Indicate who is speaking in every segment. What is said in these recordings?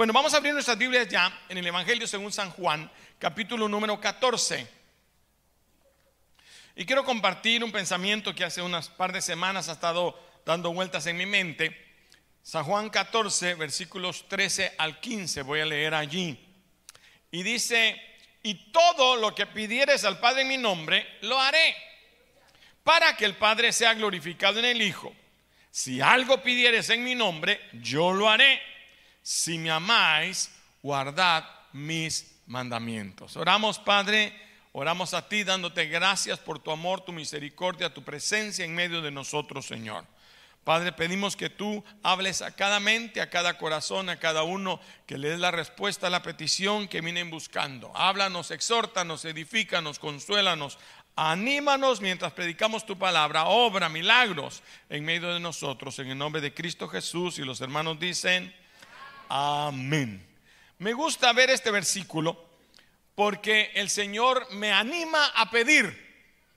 Speaker 1: Bueno, vamos a abrir nuestras Biblias ya en el Evangelio según San Juan, capítulo número 14. Y quiero compartir un pensamiento que hace unas par de semanas ha estado dando vueltas en mi mente. San Juan 14, versículos 13 al 15, voy a leer allí. Y dice, y todo lo que pidieres al Padre en mi nombre, lo haré, para que el Padre sea glorificado en el Hijo. Si algo pidieres en mi nombre, yo lo haré si me amáis, guardad mis mandamientos. Oramos, Padre, oramos a ti dándote gracias por tu amor, tu misericordia, tu presencia en medio de nosotros, Señor. Padre, pedimos que tú hables a cada mente, a cada corazón, a cada uno, que le des la respuesta a la petición que vienen buscando. Háblanos, exhórtanos, edifícanos, consuélanos, anímanos mientras predicamos tu palabra, obra milagros en medio de nosotros, en el nombre de Cristo Jesús. Y los hermanos dicen, Amén. Me gusta ver este versículo porque el Señor me anima a pedir.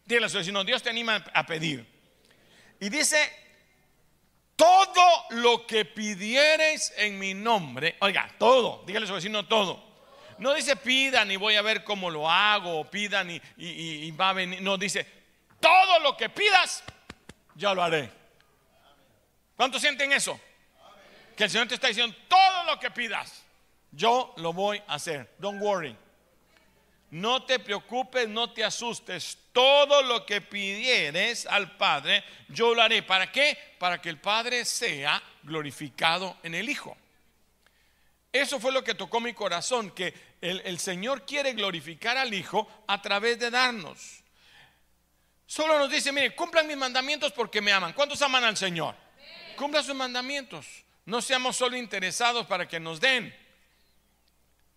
Speaker 1: Dígale a su vecino, Dios te anima a pedir. Y dice, todo lo que pidieres en mi nombre, oiga, todo, dígale a su vecino todo. No dice pidan y voy a ver cómo lo hago, o pidan y, y va a venir. No, dice, todo lo que pidas, ya lo haré. ¿Cuántos sienten eso? Que el Señor te está diciendo, todo lo que pidas, yo lo voy a hacer. Don't worry. No te preocupes, no te asustes. Todo lo que pidieres al Padre, yo lo haré. ¿Para qué? Para que el Padre sea glorificado en el Hijo. Eso fue lo que tocó mi corazón, que el, Señor quiere glorificar al Hijo a través de darnos. Solo nos dice, mire, cumplan mis mandamientos porque me aman. ¿Cuántos aman al Señor? Cumplan sus mandamientos. No seamos solo interesados para que nos den,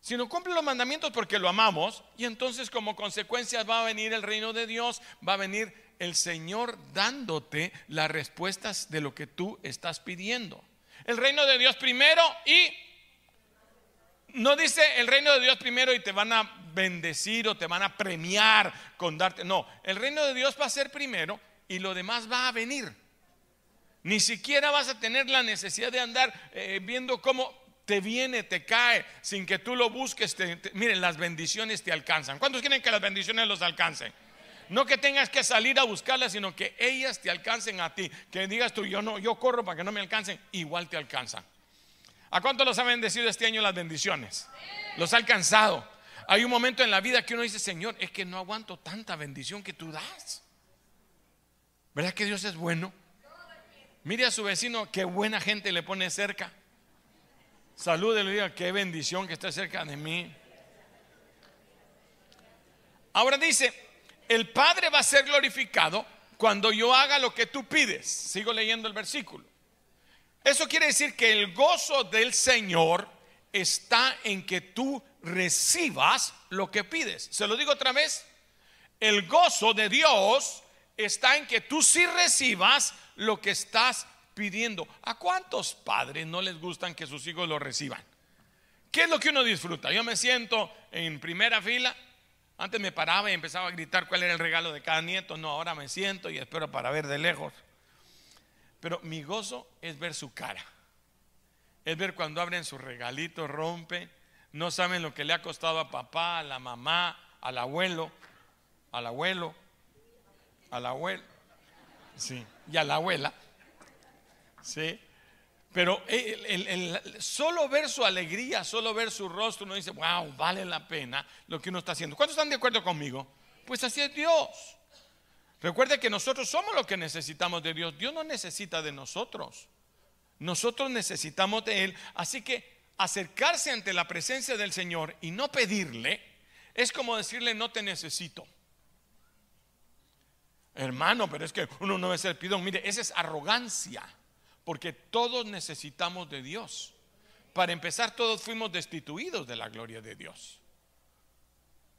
Speaker 1: sino cumple los mandamientos porque lo amamos y entonces como consecuencia va a venir el reino de Dios, va a venir el Señor dándote las respuestas de lo que tú estás pidiendo. El reino de Dios primero y no dice el reino de Dios primero y te van a bendecir o te van a premiar con darte. No, el reino de Dios va a ser primero y lo demás va a venir. Ni siquiera vas a tener la necesidad de andar eh, viendo cómo te viene, te cae, sin que tú lo busques. miren, las bendiciones te alcanzan. ¿Cuántos quieren que las bendiciones los alcancen? No que tengas que salir a buscarlas, sino que ellas te alcancen a ti. Que digas tú, yo no, yo corro para que no me alcancen, igual te alcanzan. ¿A cuántos los ha bendecido este año las bendiciones? Los ha alcanzado. Hay un momento en la vida que uno dice, Señor, es que no aguanto tanta bendición que tú das. ¿Verdad que Dios es bueno? Mire a su vecino, qué buena gente le pone cerca. Salúdele y diga, qué bendición que esté cerca de mí. Ahora dice, el Padre va a ser glorificado cuando yo haga lo que tú pides. Sigo leyendo el versículo. Eso quiere decir que el gozo del Señor está en que tú recibas lo que pides. Se lo digo otra vez. El gozo de Dios está en que tú sí recibas lo que estás pidiendo. ¿A cuántos padres no les gustan que sus hijos lo reciban? ¿Qué es lo que uno disfruta? Yo me siento en primera fila. Antes me paraba y empezaba a gritar cuál era el regalo de cada nieto. No, ahora me siento y espero para ver de lejos. Pero mi gozo es ver su cara. Es ver cuando abren su regalito, rompen. No saben lo que le ha costado a papá, a la mamá, al abuelo, al abuelo, al abuelo. Sí y a la abuela. ¿Sí? Pero el, solo ver su alegría, solo ver su rostro, uno dice, wow, vale la pena lo que uno está haciendo. ¿Cuántos están de acuerdo conmigo? Pues así es Dios. Recuerde que nosotros somos lo que necesitamos de Dios. Dios no necesita de nosotros. Nosotros necesitamos de Él. Así que acercarse ante la presencia del Señor y no pedirle es como decirle, no te necesito. Hermano, pero es que uno no es el pidón. Mire, esa es arrogancia, porque todos necesitamos de Dios. Para empezar, todos fuimos destituidos de la gloria de Dios.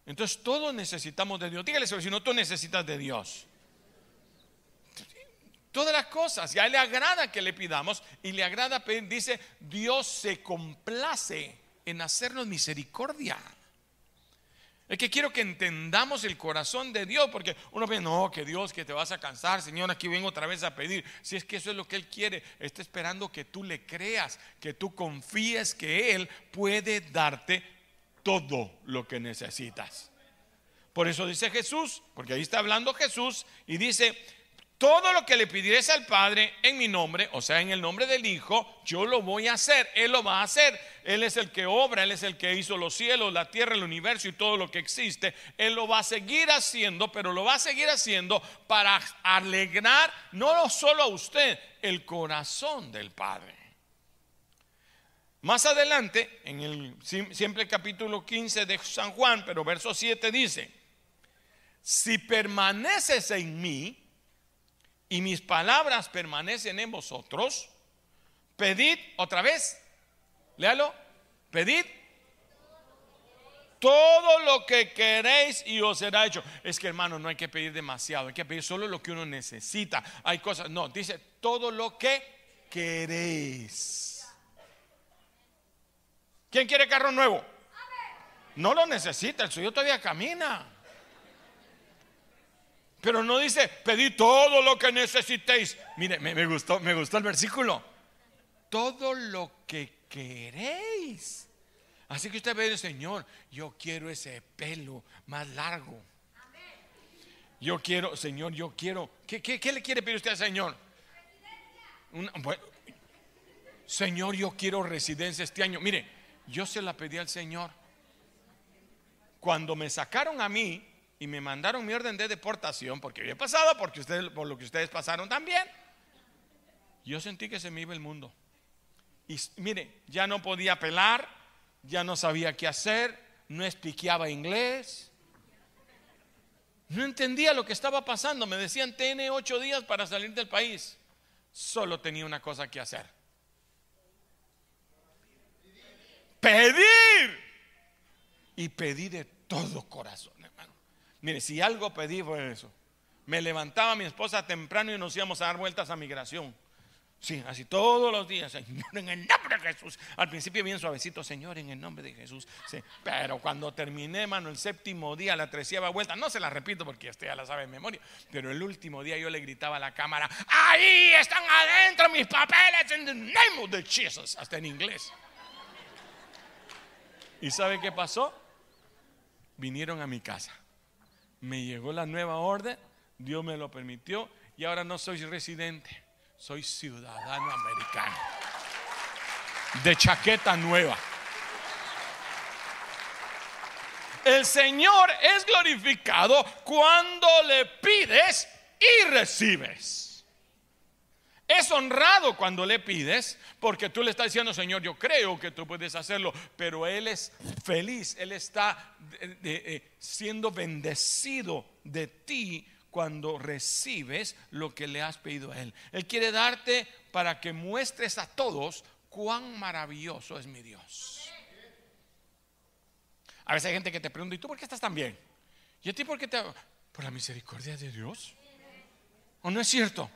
Speaker 1: Entonces, todos necesitamos de Dios. Dígale, si no, tú necesitas de Dios. Todas las cosas, ya le agrada que le pidamos y le agrada pedir, dice, Dios se complace en hacernos misericordia. Es que quiero que entendamos el corazón de Dios, porque uno ve, no, que Dios, que te vas a cansar, Señor, aquí vengo otra vez a pedir. Si es que eso es lo que Él quiere, está esperando que tú le creas, que tú confíes que Él puede darte todo lo que necesitas. Por eso dice Jesús, porque ahí está hablando Jesús, y dice, todo lo que le pidieres al Padre en mi nombre, o sea, en el nombre del Hijo, yo lo voy a hacer. Él lo va a hacer. Él es el que obra, Él es el que hizo los cielos, la tierra, el universo y todo lo que existe. Él lo va a seguir haciendo, pero lo va a seguir haciendo para alegrar no solo a usted, el corazón del Padre. Más adelante, en el siempre capítulo 15 de San Juan, pero verso 7 dice, si permaneces en mí, y mis palabras permanecen en vosotros, pedid otra vez, léalo, pedid todo lo que queréis y os será hecho. Es que hermano, no hay que pedir demasiado, hay que pedir solo lo que uno necesita. Hay cosas, no, dice todo lo que queréis. ¿Quién quiere carro nuevo? No lo necesita, el suyo todavía camina. Pero no dice, pedid todo lo que necesitéis. Mire, me, gustó, me gustó el versículo. Todo lo que queréis. Así que usted ve, Señor, yo quiero ese pelo más largo. Yo quiero, Señor, yo quiero. ¿Qué, le quiere pedir usted al Señor? señor, yo quiero residencia este año. Mire, yo se la pedí al Señor. Cuando me sacaron a mí, y me mandaron mi orden de deportación porque había pasado, porque ustedes, por lo que ustedes pasaron también. Yo sentí que se me iba el mundo. Y mire, ya no podía apelar, ya no sabía qué hacer, no expliqueaba inglés. No entendía lo que estaba pasando. Me decían, tiene ocho días para salir del país. Solo tenía una cosa que hacer. Pedir. Y pedí de todo corazón. Mire, si algo pedí fue eso. Me levantaba mi esposa temprano y nos íbamos a dar vueltas a migración. Sí, así todos los días, Señor, en el nombre de Jesús. Al principio bien suavecito, Señor, en el nombre de Jesús. Sí, pero cuando terminé, mano, el séptimo día, la treceava vuelta, no se la repito porque usted ya la sabe en memoria, pero el último día yo le gritaba a la cámara, ahí están adentro mis papeles, en the name of the Jesus, hasta en inglés. ¿Y sabe qué pasó? Vinieron a mi casa me llegó la nueva orden, Dios me lo permitió y ahora no soy residente, soy ciudadano americano. De chaqueta nueva. El Señor es glorificado cuando le pides y recibes. Es honrado cuando le pides, porque tú le estás diciendo, Señor, yo creo que tú puedes hacerlo, pero Él es feliz, Él está eh, siendo bendecido de ti cuando recibes lo que le has pedido a Él. Él quiere darte para que muestres a todos cuán maravilloso es mi Dios. A veces hay gente que te pregunta, ¿y tú por qué estás tan bien? ¿Y a ti por qué te... Por la misericordia de Dios. ¿O no es cierto?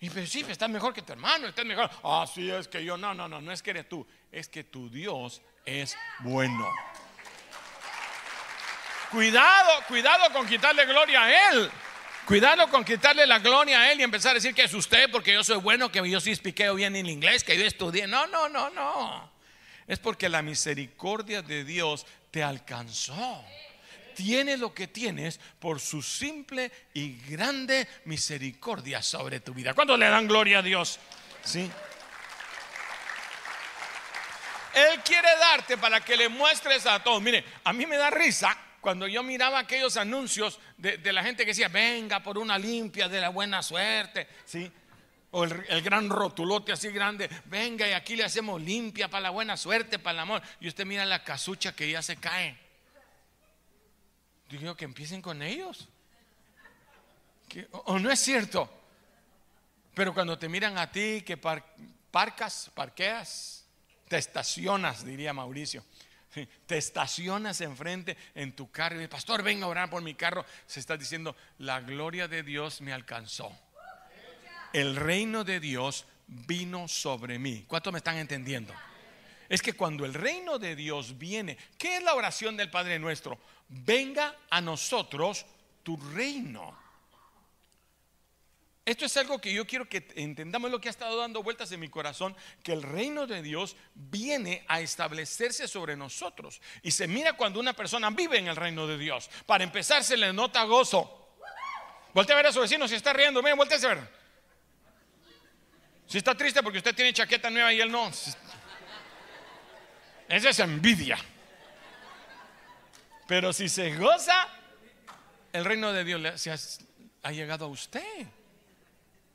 Speaker 1: Y pero sí, estás mejor que tu hermano, estás mejor. Ah, sí, es que yo, no, no, no, no es que eres tú, es que tu Dios es bueno. Cuidado, cuidado con quitarle gloria a Él. Cuidado con quitarle la gloria a Él y empezar a decir que es usted porque yo soy bueno, que yo sí expliqueo bien en inglés, que yo estudié. No, no, no, no. Es porque la misericordia de Dios te alcanzó tienes lo que tienes por su simple y grande misericordia sobre tu vida. ¿Cuándo le dan gloria a Dios? Sí. Él quiere darte para que le muestres a todos. Mire, a mí me da risa cuando yo miraba aquellos anuncios de, la gente que decía, venga por una limpia de la buena suerte, ¿sí? O el, el, gran rotulote así grande, venga y aquí le hacemos limpia para la buena suerte, para el amor. Y usted mira la casucha que ya se cae. Digo que empiecen con ellos. ¿O no es cierto? Pero cuando te miran a ti que parcas, parqueas, te estacionas, diría Mauricio. Te estacionas enfrente en tu carro y pastor, venga a orar por mi carro. Se está diciendo, la gloria de Dios me alcanzó. El reino de Dios vino sobre mí. ¿Cuántos me están entendiendo? es que cuando el reino de Dios viene, ¿qué es la oración del Padre nuestro? Venga a nosotros tu reino. Esto es algo que yo quiero que entendamos lo que ha estado dando vueltas en mi corazón, que el reino de Dios viene a establecerse sobre nosotros. Y se mira cuando una persona vive en el reino de Dios. Para empezar, se le nota gozo. Volte a ver a su vecino si está riendo, miren, volte a ver. Si está triste porque usted tiene chaqueta nueva y él no. Esa es envidia. Pero si se goza, el reino de Dios ha llegado a usted.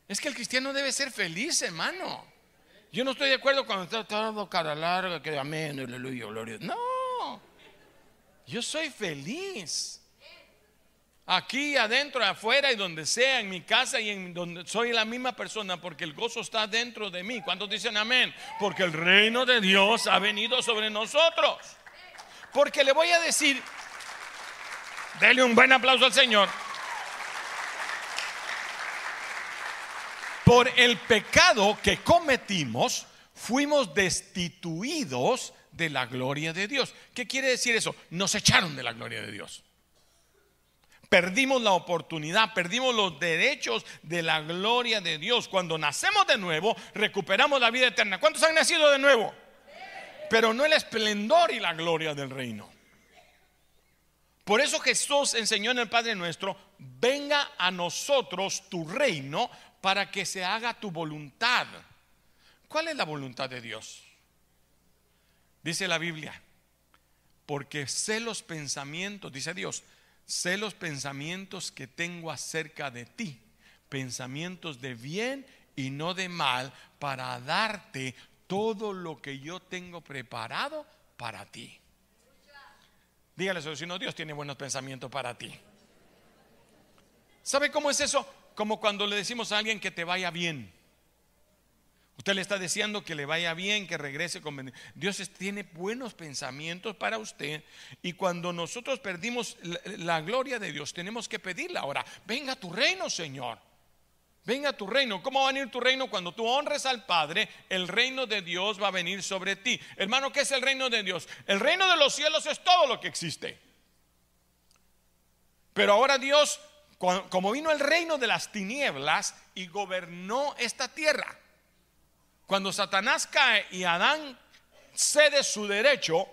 Speaker 1: Es que el cristiano debe ser feliz, hermano. Yo no estoy de acuerdo cuando está todo cara larga, que amén, aleluya, gloria. No, yo soy feliz. Aquí, adentro, afuera y donde sea, en mi casa y en donde soy la misma persona, porque el gozo está dentro de mí. ¿Cuántos dicen amén? Porque el reino de Dios ha venido sobre nosotros. Porque le voy a decir, dele un buen aplauso al Señor. por el pecado que cometimos, fuimos destituidos de la gloria de Dios. ¿Qué quiere decir eso? Nos echaron de la gloria de Dios. Perdimos la oportunidad, perdimos los derechos de la gloria de Dios. Cuando nacemos de nuevo, recuperamos la vida eterna. ¿Cuántos han nacido de nuevo? Pero no el esplendor y la gloria del reino. Por eso Jesús enseñó en el Padre nuestro, venga a nosotros tu reino para que se haga tu voluntad. ¿Cuál es la voluntad de Dios? Dice la Biblia, porque sé los pensamientos, dice Dios, sé los pensamientos que tengo acerca de ti, pensamientos de bien y no de mal, para darte todo lo que yo tengo preparado para ti. Dígale a su Dios tiene buenos pensamientos para ti. ¿Sabe cómo es eso? como cuando le decimos a alguien que te vaya bien. Usted le está deseando que le vaya bien, que regrese con Dios tiene buenos pensamientos para usted y cuando nosotros perdimos la, gloria de Dios, tenemos que pedirle ahora, venga tu reino, Señor. Venga tu reino. ¿Cómo va a venir tu reino? Cuando tú honres al Padre, el reino de Dios va a venir sobre ti. Hermano, ¿qué es el reino de Dios? El reino de los cielos es todo lo que existe. Pero ahora Dios como vino el reino de las tinieblas y gobernó esta tierra. Cuando Satanás cae y Adán cede su derecho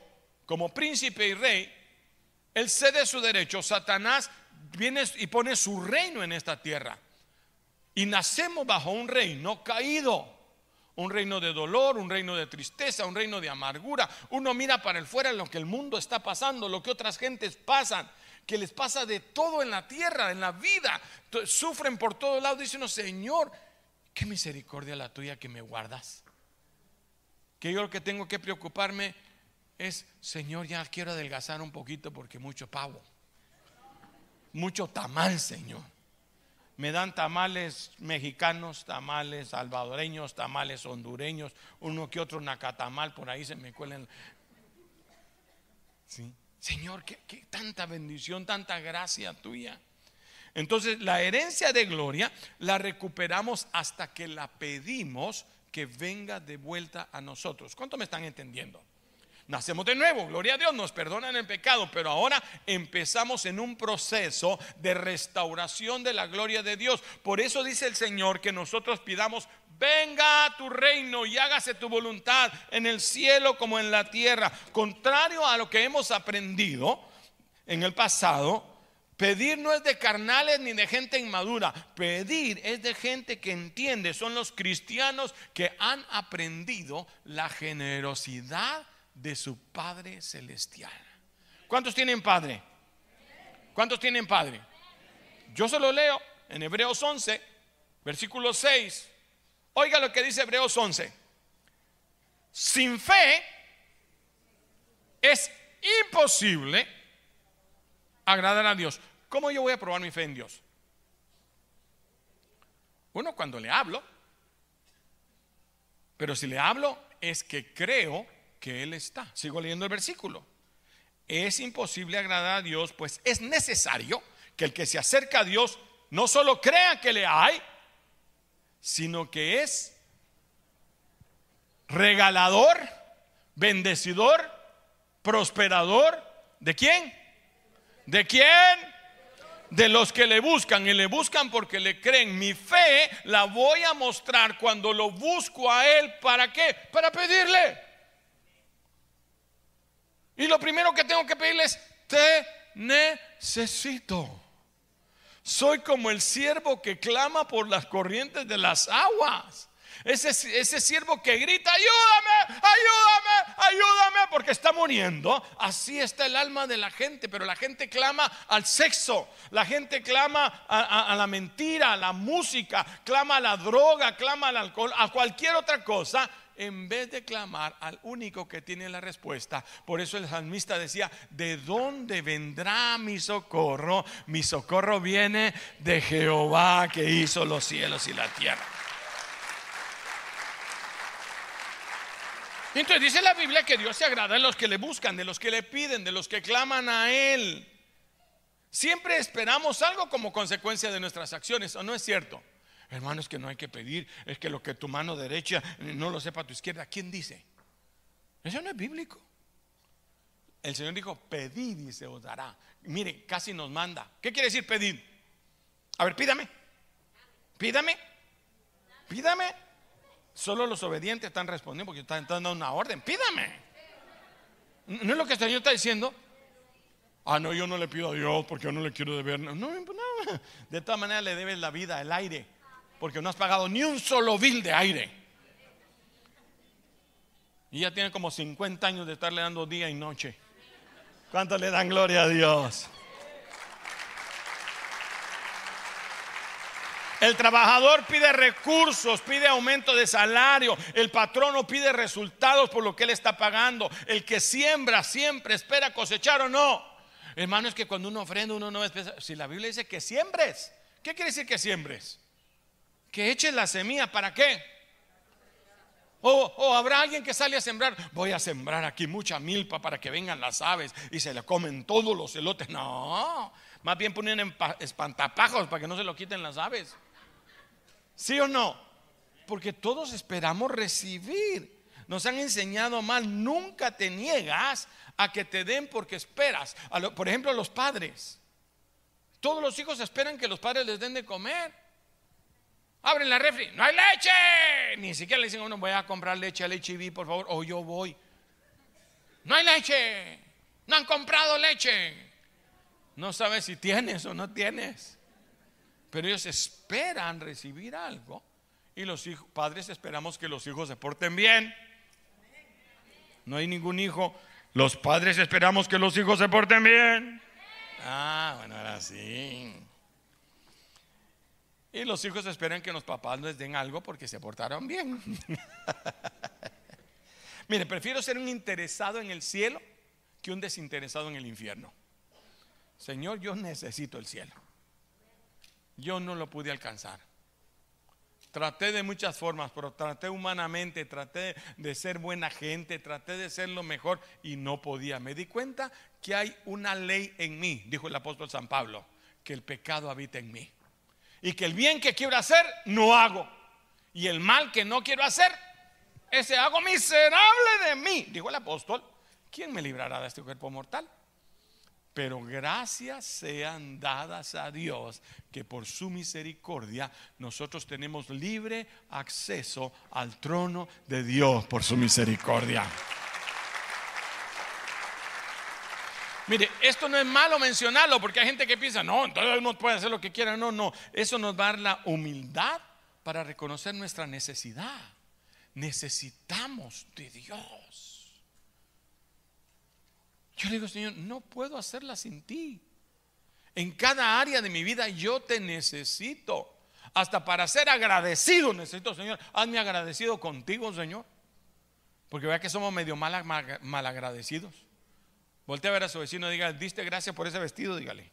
Speaker 1: como príncipe y rey, él cede su derecho, Satanás viene y pone su reino en esta tierra. Y nacemos bajo un reino caído, un reino de dolor, un reino de tristeza, un reino de amargura. Uno mira para el fuera lo que el mundo está pasando, lo que otras gentes pasan que les pasa de todo en la tierra, en la vida. Sufren por todos lados. Dicen, uno, Señor, qué misericordia la tuya que me guardas. Que yo lo que tengo que preocuparme es, Señor, ya quiero adelgazar un poquito porque mucho pavo. Mucho tamal, Señor. Me dan tamales mexicanos, tamales salvadoreños, tamales hondureños, uno que otro nacatamal, por ahí se me cuelen. Sí. Señor, ¿qué, tanta bendición, tanta gracia tuya. Entonces la herencia de gloria la recuperamos hasta que la pedimos que venga de vuelta a nosotros. ¿Cuánto me están entendiendo? Nacemos de nuevo, gloria a Dios, nos perdonan el pecado, pero ahora empezamos en un proceso de restauración de la gloria de Dios. Por eso dice el Señor que nosotros pidamos, venga a tu reino y hágase tu voluntad en el cielo como en la tierra. Contrario a lo que hemos aprendido en el pasado, Pedir no es de carnales ni de gente inmadura. Pedir es de gente que entiende. Son los cristianos que han aprendido la generosidad de su Padre Celestial. ¿Cuántos tienen Padre? ¿Cuántos tienen Padre? Yo se lo leo en Hebreos 11, versículo 6. Oiga lo que dice Hebreos 11. Sin fe es imposible agradar a Dios. ¿Cómo yo voy a probar mi fe en Dios? Uno, cuando le hablo, pero si le hablo es que creo que Él está. Sigo leyendo el versículo. Es imposible agradar a Dios, pues es necesario que el que se acerca a Dios no solo crea que le hay, sino que es regalador Bendecidor, prosperador, ¿de quién? ¿De quién? De los que le buscan y le buscan porque le creen. Mi fe la voy a mostrar cuando lo busco a Él. ¿Para qué? Para pedirle. Y lo primero que tengo que pedirle es, te necesito. Soy como el siervo que clama por las corrientes de las aguas. Ese, ese siervo que grita, ayúdame, ayúdame, ayúdame, porque está muriendo. Así está el alma de la gente, pero la gente clama al sexo, la gente clama a, a la mentira, a la música, clama a la droga, clama al alcohol, a cualquier otra cosa en vez de clamar al único que tiene la respuesta. Por eso el salmista decía, ¿de dónde vendrá mi socorro? Mi socorro viene de Jehová que hizo los cielos y la tierra. Entonces dice la Biblia que Dios se agrada de los que le buscan, de los que le piden, de los que claman a Él. Siempre esperamos algo como consecuencia de nuestras acciones, ¿o no es cierto? Hermano, es que no hay que pedir, es que lo que tu mano derecha no lo sepa tu izquierda. ¿Quién dice? Eso no es bíblico. El Señor dijo, pedid y se os dará. Mire, casi nos manda. ¿Qué quiere decir pedir? A ver, pídame. Pídame. Pídame. Solo los obedientes están respondiendo porque están dando una orden. Pídame. ¿No es lo que el Señor está diciendo? Ah, no, yo no le pido a Dios porque yo no le quiero deber. No, no, no. De todas maneras le debes la vida, el aire porque no has pagado ni un solo bill de aire. Y ya tiene como 50 años de estarle dando día y noche. ¿Cuánto le dan gloria a Dios? El trabajador pide recursos, pide aumento de salario. El patrono pide resultados por lo que él está pagando. El que siembra siempre espera cosechar o no. Hermano, es que cuando uno ofrenda, uno no espera. Si la Biblia dice que siembres, ¿qué quiere decir que siembres? Que eches la semilla, ¿para qué? O, habrá alguien que sale a sembrar, voy a sembrar aquí mucha milpa para que vengan las aves y se le comen todos los elotes. No, más bien ponen espantapajos para que no se lo quiten las aves. ¿Sí o no? Porque todos esperamos recibir. Nos han enseñado mal, nunca te niegas a que te den porque esperas. por ejemplo, los padres. Todos los hijos esperan que los padres les den de comer. Abren la refri, no hay leche. Ni siquiera le dicen a uno, voy a comprar leche al HIV, por favor, o yo voy. No hay leche. No han comprado leche. No sabes si tienes o no tienes. Pero ellos esperan recibir algo. Y los hijos, padres esperamos que los hijos se porten bien. No hay ningún hijo. Los padres esperamos que los hijos se porten bien. Ah, bueno, ahora sí. Y los hijos esperan que los papás les den algo porque se portaron bien. Mire, prefiero ser un interesado en el cielo que un desinteresado en el infierno. Señor, yo necesito el cielo. Yo no lo pude alcanzar. Traté de muchas formas, pero traté humanamente, traté de ser buena gente, traté de ser lo mejor y no podía. Me di cuenta que hay una ley en mí, dijo el apóstol San Pablo, que el pecado habita en mí. Y que el bien que quiero hacer, no hago. Y el mal que no quiero hacer, ese hago miserable de mí. Dijo el apóstol, ¿quién me librará de este cuerpo mortal? Pero gracias sean dadas a Dios que por su misericordia nosotros tenemos libre acceso al trono de Dios por su misericordia. Mire, esto no es malo mencionarlo porque hay gente que piensa, no, entonces uno puede hacer lo que quiera. No, no, eso nos va a dar la humildad para reconocer nuestra necesidad. Necesitamos de Dios. Yo le digo, Señor, no puedo hacerla sin ti. En cada área de mi vida yo te necesito. Hasta para ser agradecido necesito, Señor. Hazme agradecido contigo, Señor. Porque vea que somos medio mal, mal agradecidos. Voltea a ver a su vecino diga, diste gracias por ese vestido, dígale.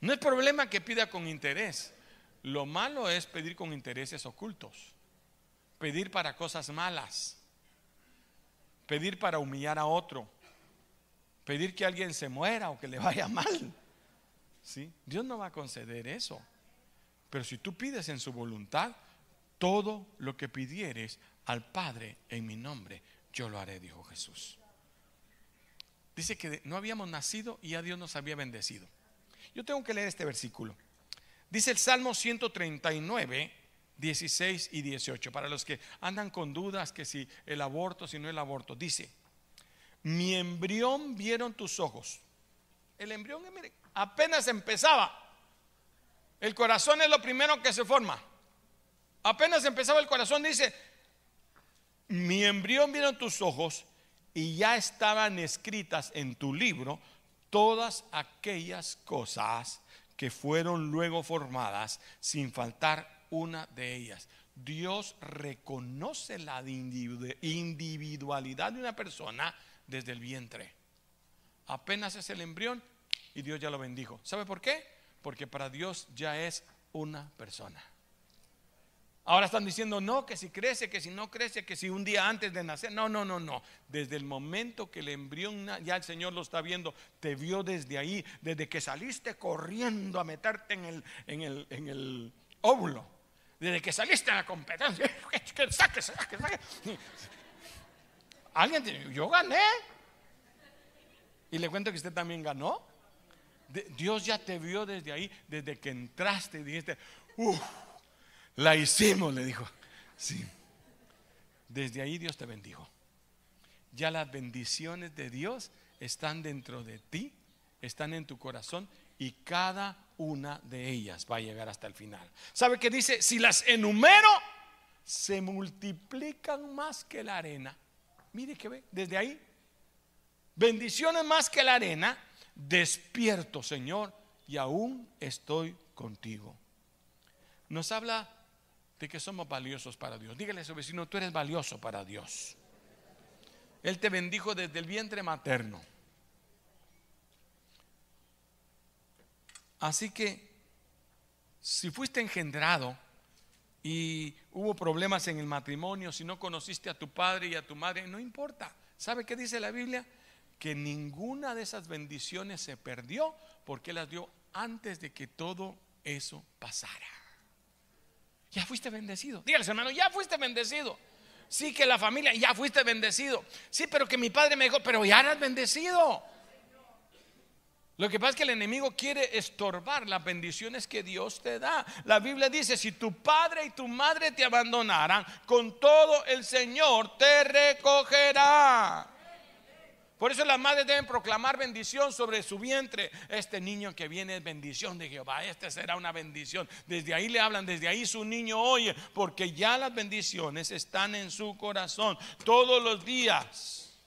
Speaker 1: No es problema que pida con interés. Lo malo es pedir con intereses ocultos. Pedir para cosas malas. Pedir para humillar a otro. Pedir que alguien se muera o que le vaya mal. ¿Sí? Dios no va a conceder eso. Pero si tú pides en su voluntad, todo lo que pidieres al Padre en mi nombre, yo lo haré, dijo Jesús. Dice que no habíamos nacido y ya Dios nos había bendecido. Yo tengo que leer este versículo. Dice el Salmo 139, 16 y 18. Para los que andan con dudas que si el aborto, si no el aborto. Dice, mi embrión vieron tus ojos. El embrión, mire, apenas empezaba. El corazón es lo primero que se forma. Apenas empezaba el corazón, dice, mi embrión vieron tus ojos y ya estaban escritas en tu libro todas aquellas cosas que fueron luego formadas sin faltar una de ellas. Dios reconoce la individualidad de una persona desde el vientre. Apenas es el embrión y Dios ya lo bendijo. ¿Sabe por qué? Porque para Dios ya es una persona. Ahora están diciendo, no, que si crece, que si no crece, que si un día antes de nacer. No, no, no, no. Desde el momento que el embrión, ya el Señor lo está viendo, te vio desde ahí, desde que saliste corriendo a meterte en el, en el, en el óvulo, desde que saliste a la competencia, que saque, saque, saque. Alguien, yo gané. Y le cuento que usted también ganó. Dios ya te vio desde ahí, desde que entraste y dijiste, uff la hicimos, le dijo. Sí. Desde ahí Dios te bendijo. Ya las bendiciones de Dios están dentro de ti, están en tu corazón y cada una de ellas va a llegar hasta el final. ¿Sabe qué dice? Si las enumero, se multiplican más que la arena. Mire que ve, desde ahí. Bendiciones más que la arena. Despierto, Señor, y aún estoy contigo. Nos habla de que somos valiosos para Dios. Dígale a su vecino, tú eres valioso para Dios. Él te bendijo desde el vientre materno. Así que si fuiste engendrado y hubo problemas en el matrimonio, si no conociste a tu padre y a tu madre, no importa. ¿Sabe qué dice la Biblia? Que ninguna de esas bendiciones se perdió porque las dio antes de que todo eso pasara. Ya fuiste bendecido. Dígales, hermano, ya fuiste bendecido. Sí, que la familia, ya fuiste bendecido. Sí, pero que mi padre me dijo, pero ya eras bendecido. Lo que pasa es que el enemigo quiere estorbar las bendiciones que Dios te da. La Biblia dice, si tu padre y tu madre te abandonaran, con todo el Señor te recogerá. Por eso las madres deben proclamar bendición sobre su vientre. Este niño que viene es bendición de Jehová. Este será una bendición. Desde ahí le hablan, desde ahí su niño oye, porque ya las bendiciones están en su corazón. Todos los días,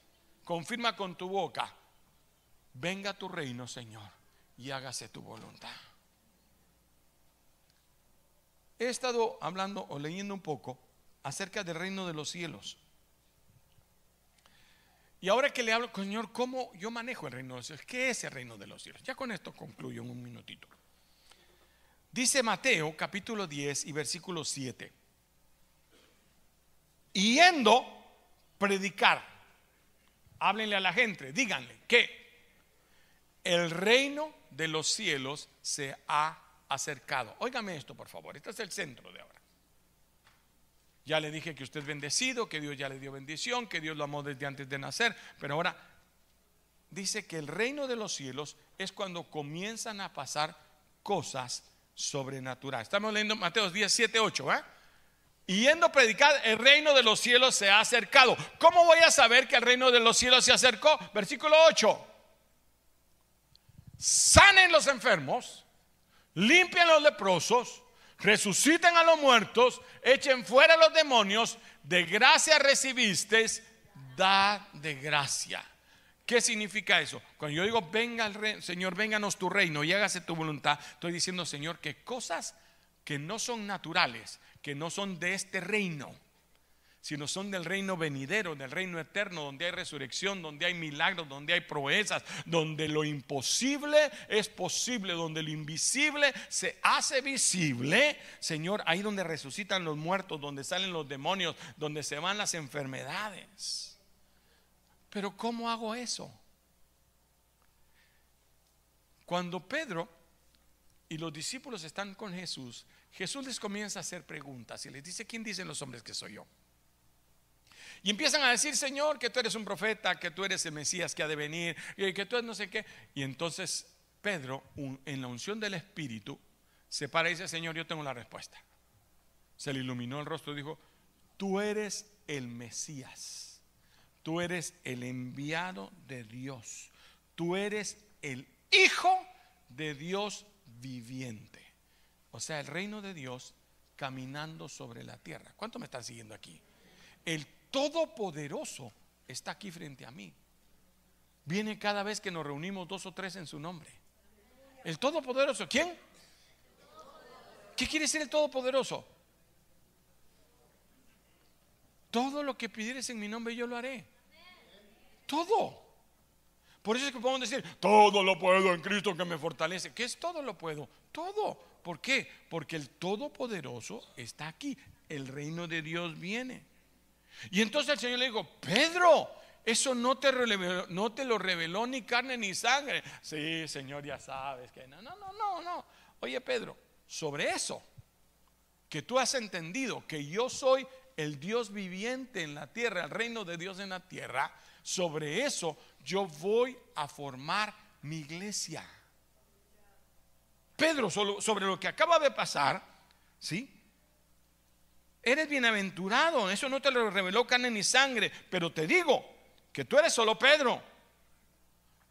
Speaker 1: confirma con tu boca, venga tu reino, Señor, y hágase tu voluntad. He estado hablando o leyendo un poco acerca del reino de los cielos. Y ahora que le hablo, Señor, ¿cómo yo manejo el reino de los cielos? ¿Qué es el reino de los cielos? Ya con esto concluyo en un minutito. Dice Mateo capítulo 10 y versículo 7. Yendo predicar, háblenle a la gente, díganle que el reino de los cielos se ha acercado. Óigame esto, por favor. Este es el centro de ahora. Ya le dije que usted es bendecido, que Dios ya le dio bendición, que Dios lo amó desde antes de nacer. Pero ahora dice que el reino de los cielos es cuando comienzan a pasar cosas sobrenaturales. Estamos leyendo Mateo 10, 7, 8. ¿eh? Y yendo a predicar, el reino de los cielos se ha acercado. ¿Cómo voy a saber que el reino de los cielos se acercó? Versículo 8. Sanen los enfermos, limpian los leprosos resuciten a los muertos, echen fuera a los demonios, de gracia recibisteis, da de gracia. ¿Qué significa eso? Cuando yo digo, venga el rey, Señor, vénganos tu reino y hágase tu voluntad, estoy diciendo, Señor, que cosas que no son naturales, que no son de este reino, sino son del reino venidero, del reino eterno, donde hay resurrección, donde hay milagros, donde hay proezas, donde lo imposible es posible, donde lo invisible se hace visible. Señor, ahí donde resucitan los muertos, donde salen los demonios, donde se van las enfermedades. Pero ¿cómo hago eso? Cuando Pedro y los discípulos están con Jesús, Jesús les comienza a hacer preguntas y les dice, ¿quién dicen los hombres que soy yo? Y empiezan a decir, Señor, que tú eres un profeta, que tú eres el Mesías que ha de venir, y que tú eres no sé qué. Y entonces Pedro, en la unción del Espíritu, se para y dice, Señor, yo tengo la respuesta. Se le iluminó el rostro y dijo, tú eres el Mesías, tú eres el enviado de Dios, tú eres el Hijo de Dios viviente. O sea, el reino de Dios caminando sobre la tierra. ¿Cuánto me están siguiendo aquí? El Todopoderoso está aquí frente a mí. Viene cada vez que nos reunimos dos o tres en su nombre. El Todopoderoso, ¿quién? ¿Qué quiere decir el Todopoderoso? Todo lo que pidieres en mi nombre yo lo haré. Todo. Por eso es que podemos decir, todo lo puedo en Cristo que me fortalece. ¿Qué es todo lo puedo? Todo. ¿Por qué? Porque el Todopoderoso está aquí. El reino de Dios viene. Y entonces el Señor le dijo, Pedro, eso no te, no te lo reveló ni carne ni sangre. Sí, Señor, ya sabes que no, no, no, no, no. Oye, Pedro, sobre eso, que tú has entendido que yo soy el Dios viviente en la tierra, el reino de Dios en la tierra, sobre eso yo voy a formar mi iglesia. Pedro, sobre lo que acaba de pasar, ¿sí? Eres bienaventurado, eso no te lo reveló carne ni sangre, pero te digo que tú eres solo Pedro,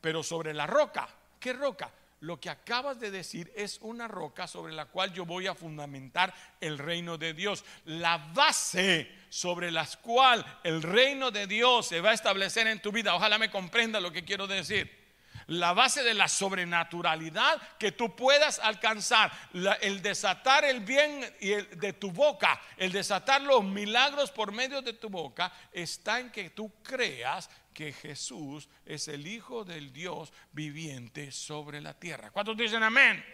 Speaker 1: pero sobre la roca, ¿qué roca? Lo que acabas de decir es una roca sobre la cual yo voy a fundamentar el reino de Dios. La base sobre la cual el reino de Dios se va a establecer en tu vida. Ojalá me comprenda lo que quiero decir la base de la sobrenaturalidad que tú puedas alcanzar, el desatar el bien de tu boca, el desatar los milagros por medio de tu boca, está en que tú creas que Jesús es el Hijo del Dios viviente sobre la tierra. ¿Cuántos dicen amén?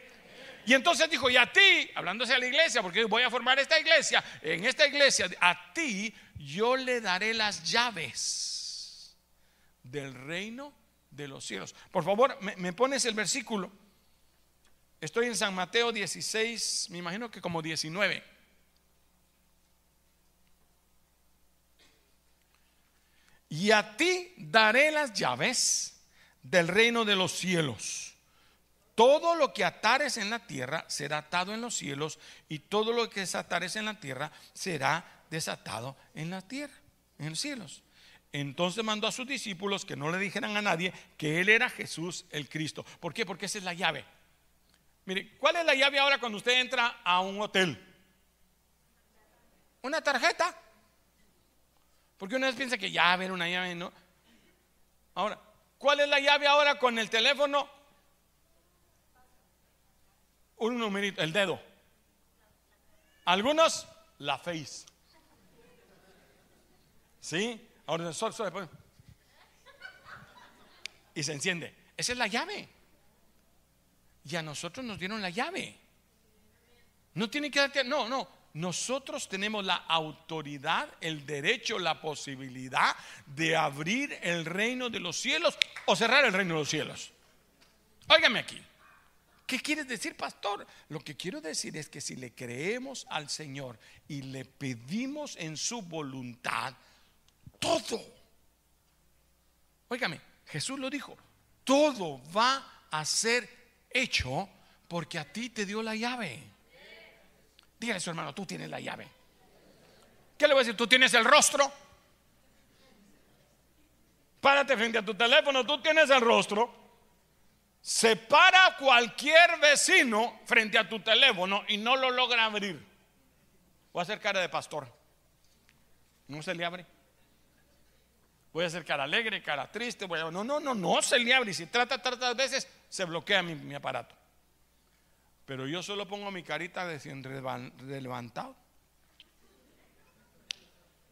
Speaker 1: Y entonces dijo, y a ti, hablándose a la iglesia, porque voy a formar esta iglesia, en esta iglesia, a ti yo le daré las llaves del reino de los cielos. Por favor, me, pones el versículo. Estoy en San Mateo 16, me imagino que como 19. Y a ti daré las llaves del reino de los cielos. Todo lo que atares en la tierra será atado en los cielos y todo lo que desatares en la tierra será desatado en la tierra, en los cielos. Entonces mandó a sus discípulos que no le dijeran a nadie que él era Jesús el Cristo. ¿Por qué? Porque esa es la llave. Mire, ¿cuál es la llave ahora cuando usted entra a un hotel? Una tarjeta. Porque una vez piensa que llave era una llave, ¿no? Ahora, ¿cuál es la llave ahora con el teléfono? Un numerito, el dedo. Algunos, la face. ¿Sí? Ahora sol, y se enciende. Esa es la llave. Y a nosotros nos dieron la llave. No tiene que darte, no, no. Nosotros tenemos la autoridad, el derecho, la posibilidad de abrir el reino de los cielos o cerrar el reino de los cielos. Óigame aquí. ¿Qué quieres decir, pastor? Lo que quiero decir es que si le creemos al Señor y le pedimos en su voluntad, todo. Óigame, Jesús lo dijo, todo va a ser hecho porque a ti te dio la llave. Dígale a su hermano, tú tienes la llave. ¿Qué le voy a decir? ¿Tú tienes el rostro? Párate frente a tu teléfono, tú tienes el rostro. Separa cualquier vecino frente a tu teléfono y no lo logra abrir. Voy a hacer cara de pastor. No se le abre. Voy a hacer cara alegre, cara triste. Voy a... No, no, no, no se le abre. Y si trata tantas veces, se bloquea mi, aparato. Pero yo solo pongo mi carita de levantado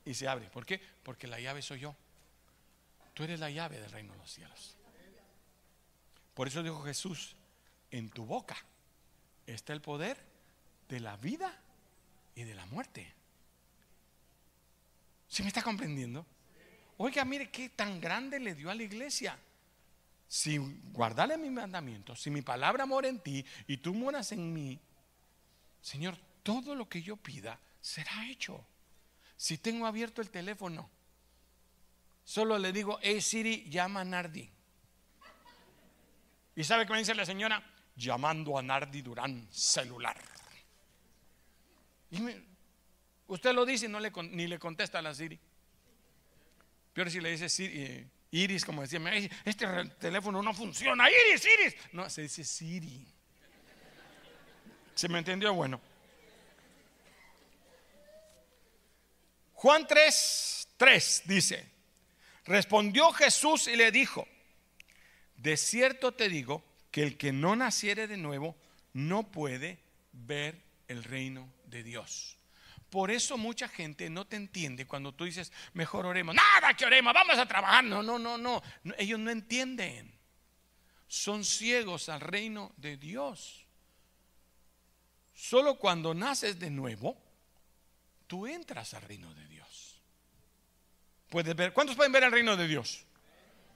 Speaker 1: y se abre. ¿Por qué? Porque la llave soy yo. Tú eres la llave del reino de los cielos. Por eso dijo Jesús, en tu boca está el poder de la vida y de la muerte. ¿Se me está comprendiendo? Oiga, mire qué tan grande le dio a la iglesia. Si guardale mis mandamientos, si mi palabra mora en ti y tú moras en mí, Señor, todo lo que yo pida será hecho. Si tengo abierto el teléfono, solo le digo, hey Siri, llama a Nardi. ¿Y sabe qué me dice la señora? Llamando a Nardi Durán celular. Usted lo dice y no le, ni le contesta a la Siri. Peor si le dice Siri, eh, Iris, como decía, este teléfono no funciona. Iris, Iris. No, se dice Siri. ¿Se me entendió? Bueno. Juan 3, 3 dice, respondió Jesús y le dijo, de cierto te digo que el que no naciere de nuevo no puede ver el reino de Dios. Por eso mucha gente no te entiende cuando tú dices, mejor oremos. Nada que oremos, vamos a trabajar. No, no, no, no. Ellos no entienden. Son ciegos al reino de Dios. Solo cuando naces de nuevo, tú entras al reino de Dios. Puedes ver, ¿cuántos pueden ver el reino de Dios?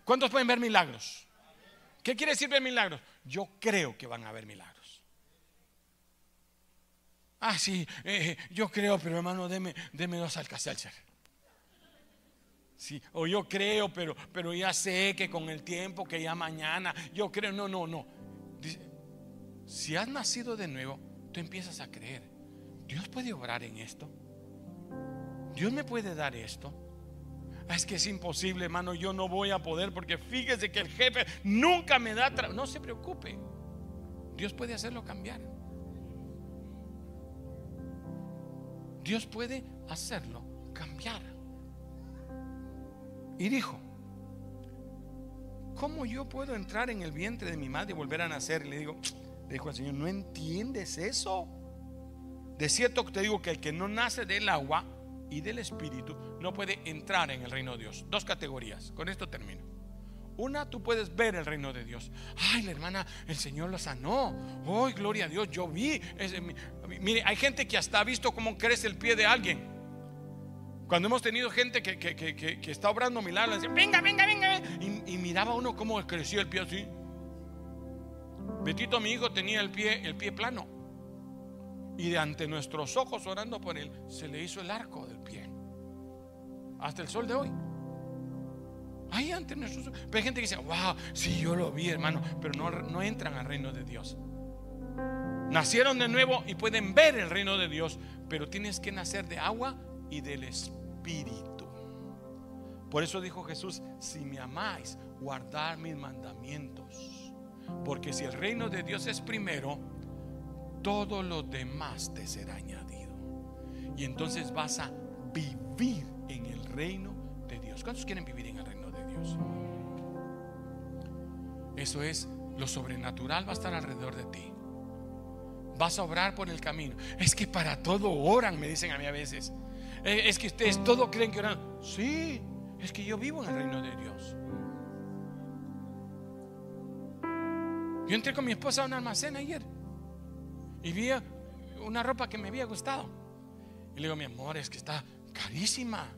Speaker 1: ¿Cuántos pueden ver milagros? ¿Qué quiere decir ver milagros? Yo creo que van a haber milagros. Ah, sí, eh, yo creo, pero hermano, deme, deme dos alcacelser. Sí, o yo creo, pero, pero ya sé que con el tiempo, que ya mañana, yo creo, no, no, no. si has nacido de nuevo, tú empiezas a creer. Dios puede obrar en esto. Dios me puede dar esto. Ah, es que es imposible, hermano, yo no voy a poder porque fíjese que el jefe nunca me da... No se preocupe. Dios puede hacerlo cambiar. Dios puede hacerlo cambiar. Y dijo, ¿cómo yo puedo entrar en el vientre de mi madre y volver a nacer? Y le digo, le dijo al Señor, ¿no entiendes eso? De cierto que te digo que el que no nace del agua y del espíritu no puede entrar en el reino de Dios. Dos categorías. Con esto termino. Una, tú puedes ver el reino de Dios. Ay, la hermana, el Señor lo sanó. Ay, gloria a Dios, yo vi. mire, hay gente que hasta ha visto cómo crece el pie de alguien. Cuando hemos tenido gente que, que, está obrando milagros, dice, venga, venga, venga. Y, y, miraba uno cómo creció el pie así. Betito, mi hijo, tenía el pie, el pie plano. Y de ante nuestros ojos orando por él, se le hizo el arco del pie. Hasta el sol de hoy. Ahí ante nuestros Pero hay gente que dice, wow, sí, yo lo vi, hermano, pero no, no entran al reino de Dios. Nacieron de nuevo y pueden ver el reino de Dios, pero tienes que nacer de agua y del Espíritu. Por eso dijo Jesús, si me amáis, guardad mis mandamientos. Porque si el reino de Dios es primero, todo lo demás te será añadido. Y entonces vas a vivir en el reino de Dios. ¿Cuántos quieren vivir en Eso es, lo sobrenatural va a estar alrededor de ti. Vas a obrar por el camino. Es que para todo oran, me dicen a mí a veces. Eh, es que ustedes todo creen que oran. Sí, es que yo vivo en el reino de Dios. Yo entré con mi esposa a un almacén ayer y vi una ropa que me había gustado. Y le digo, mi amor, es que está carísima.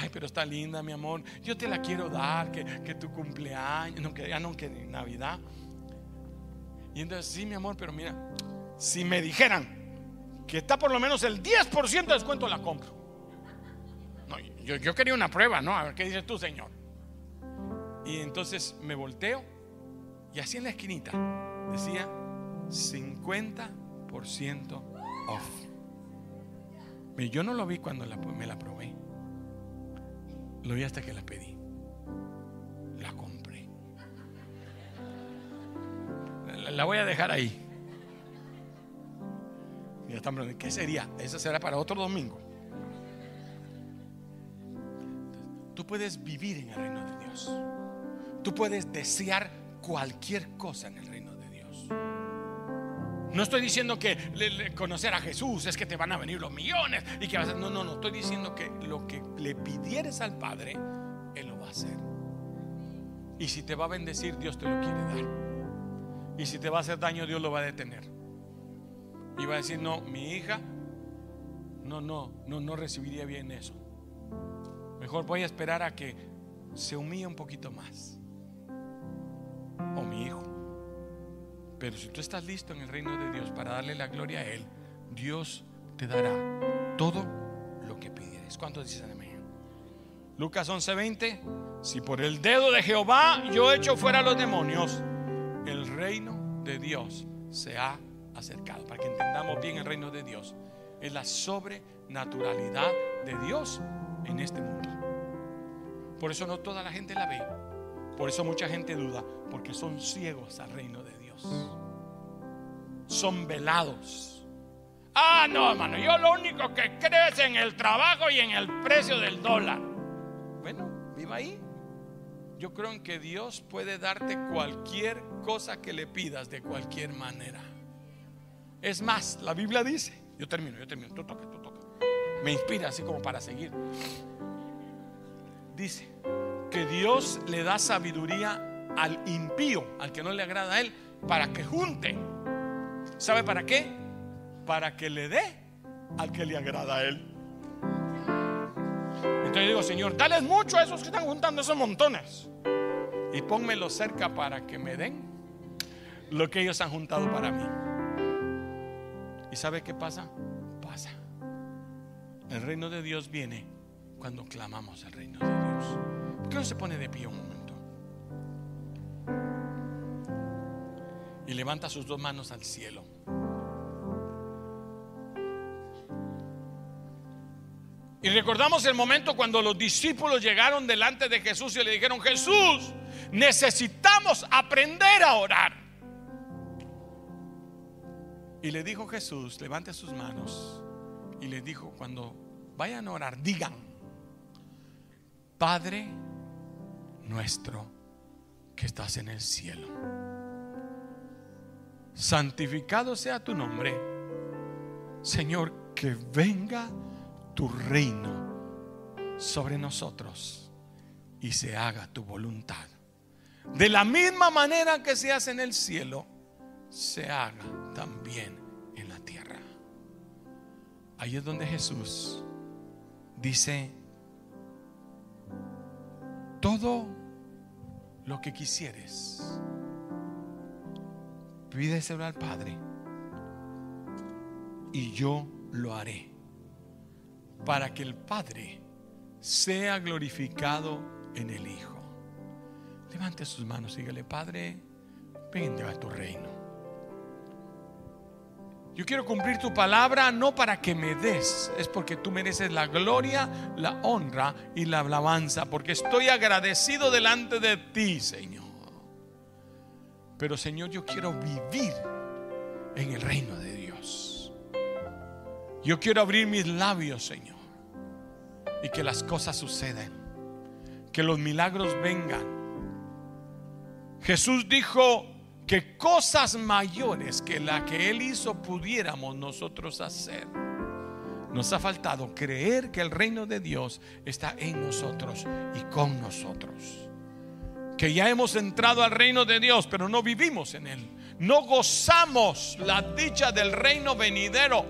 Speaker 1: Ay, pero está linda, mi amor. Yo te la quiero dar, que, tu cumpleaños, no que ya no que Navidad. Y entonces, sí, mi amor, pero mira, si me dijeran que está por lo menos el 10% de descuento, la compro. No, yo, yo quería una prueba, ¿no? A ver qué dices tú, Señor. Y entonces me volteo y así en la esquinita decía 50% off. Yo no lo vi cuando me la probé. Lo vi hasta que la pedí. La compré. La, voy a dejar ahí. Y están preguntando, ¿qué sería? Eso será para otro domingo. Tú puedes vivir en el reino de Dios. Tú puedes desear cualquier cosa en el reino. No estoy diciendo que conocer a Jesús es que te van a venir los millones y que vas a, no, no, no, estoy diciendo que lo que le pidieres al Padre, Él lo va a hacer. Y si te va a bendecir, Dios te lo quiere dar. Y si te va a hacer daño, Dios lo va a detener. Y va a decir, no, mi hija, no, no, no, no recibiría bien eso. Mejor voy a esperar a que se humille un poquito más. O mi hijo. Pero si tú estás listo en el reino de Dios para darle la gloria a Él, Dios te dará todo lo que pidieres. ¿Cuántos dicen amén? Lucas 11:20, si por el dedo de Jehová yo echo fuera los demonios, el reino de Dios se ha acercado. Para que entendamos bien el reino de Dios, es la sobrenaturalidad de Dios en este mundo. Por eso no toda la gente la ve. Por eso mucha gente duda, porque son ciegos al reino de Dios. Son velados. Ah, no, hermano, yo lo único que creo es en el trabajo y en el precio del dólar. Bueno, viva ahí. Yo creo en que Dios puede darte cualquier cosa que le pidas de cualquier manera. Es más, la Biblia dice, yo termino, yo termino, tú toca, tú toca. Me inspira así como para seguir. Dice que Dios le da sabiduría al impío, al que no le agrada a él, para que junte. ¿Sabe para qué? Para que le dé al que le agrada a él. Entonces yo digo, Señor, dales mucho a esos que están juntando esos montones. Y pónmelos cerca para que me den lo que ellos han juntado para mí. ¿Y sabe qué pasa? Pasa. El reino de Dios viene cuando clamamos el reino de Dios. ¿Por qué no se pone de pie un levanta sus dos manos al cielo. Y recordamos el momento cuando los discípulos llegaron delante de Jesús y le dijeron, Jesús, necesitamos aprender a orar. Y le dijo Jesús, levante sus manos. Y le dijo, cuando vayan a orar, digan, Padre nuestro que estás en el cielo, santificado sea tu nombre. Señor, que venga tu reino sobre nosotros y se haga tu voluntad. De la misma manera que se hace en el cielo, se haga también en la tierra. Ahí es donde Jesús dice, todo lo que quisieres, pídeselo al Padre y yo lo haré para que el Padre sea glorificado en el Hijo. Levante sus manos y dígale, Padre, venga a tu reino. Yo quiero cumplir tu palabra no para que me des, es porque tú mereces la gloria, la honra y la alabanza, porque estoy agradecido delante de ti, Señor. Pero Señor, yo quiero vivir en el reino de Dios. Yo quiero abrir mis labios, Señor, y que las cosas sucedan, que los milagros vengan. Jesús dijo, que cosas mayores que la que Él hizo pudiéramos nosotros hacer. Nos ha faltado creer que el reino de Dios está en nosotros y con nosotros. Que ya hemos entrado al reino de Dios, pero no vivimos en Él. No gozamos la dicha del reino venidero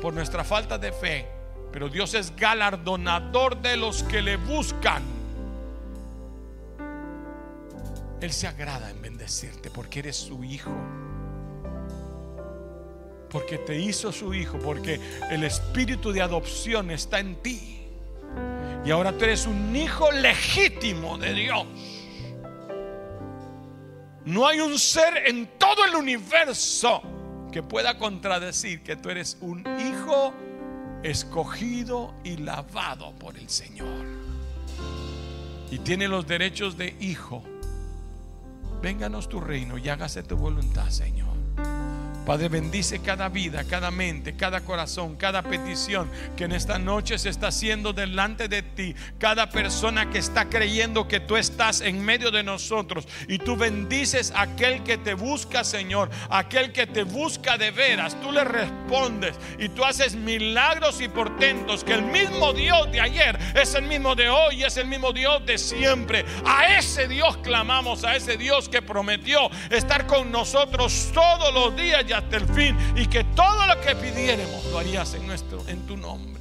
Speaker 1: por nuestra falta de fe. Pero Dios es galardonador de los que le buscan. Él se agrada en bendecirte porque eres su hijo. Porque te hizo su hijo, porque el espíritu de adopción está en ti. Y ahora tú eres un hijo legítimo de Dios. No hay un ser en todo el universo que pueda contradecir que tú eres un hijo escogido y lavado por el Señor. Y tiene los derechos de hijo Vénganos tu reino y hágase tu voluntad, Señor. Padre, bendice cada vida, cada mente, cada corazón, cada petición que en esta noche se está haciendo delante de ti. Cada persona que está creyendo que tú estás en medio de nosotros y tú bendices a aquel que te busca, Señor, aquel que te busca de veras. Tú le respondes y tú haces milagros y portentos. Que el mismo Dios de ayer es el mismo de hoy es el mismo Dios de siempre. A ese Dios clamamos, a ese Dios que prometió estar con nosotros todos los días hasta el fin y que todo lo que pidiéramos lo harías en nuestro en tu nombre.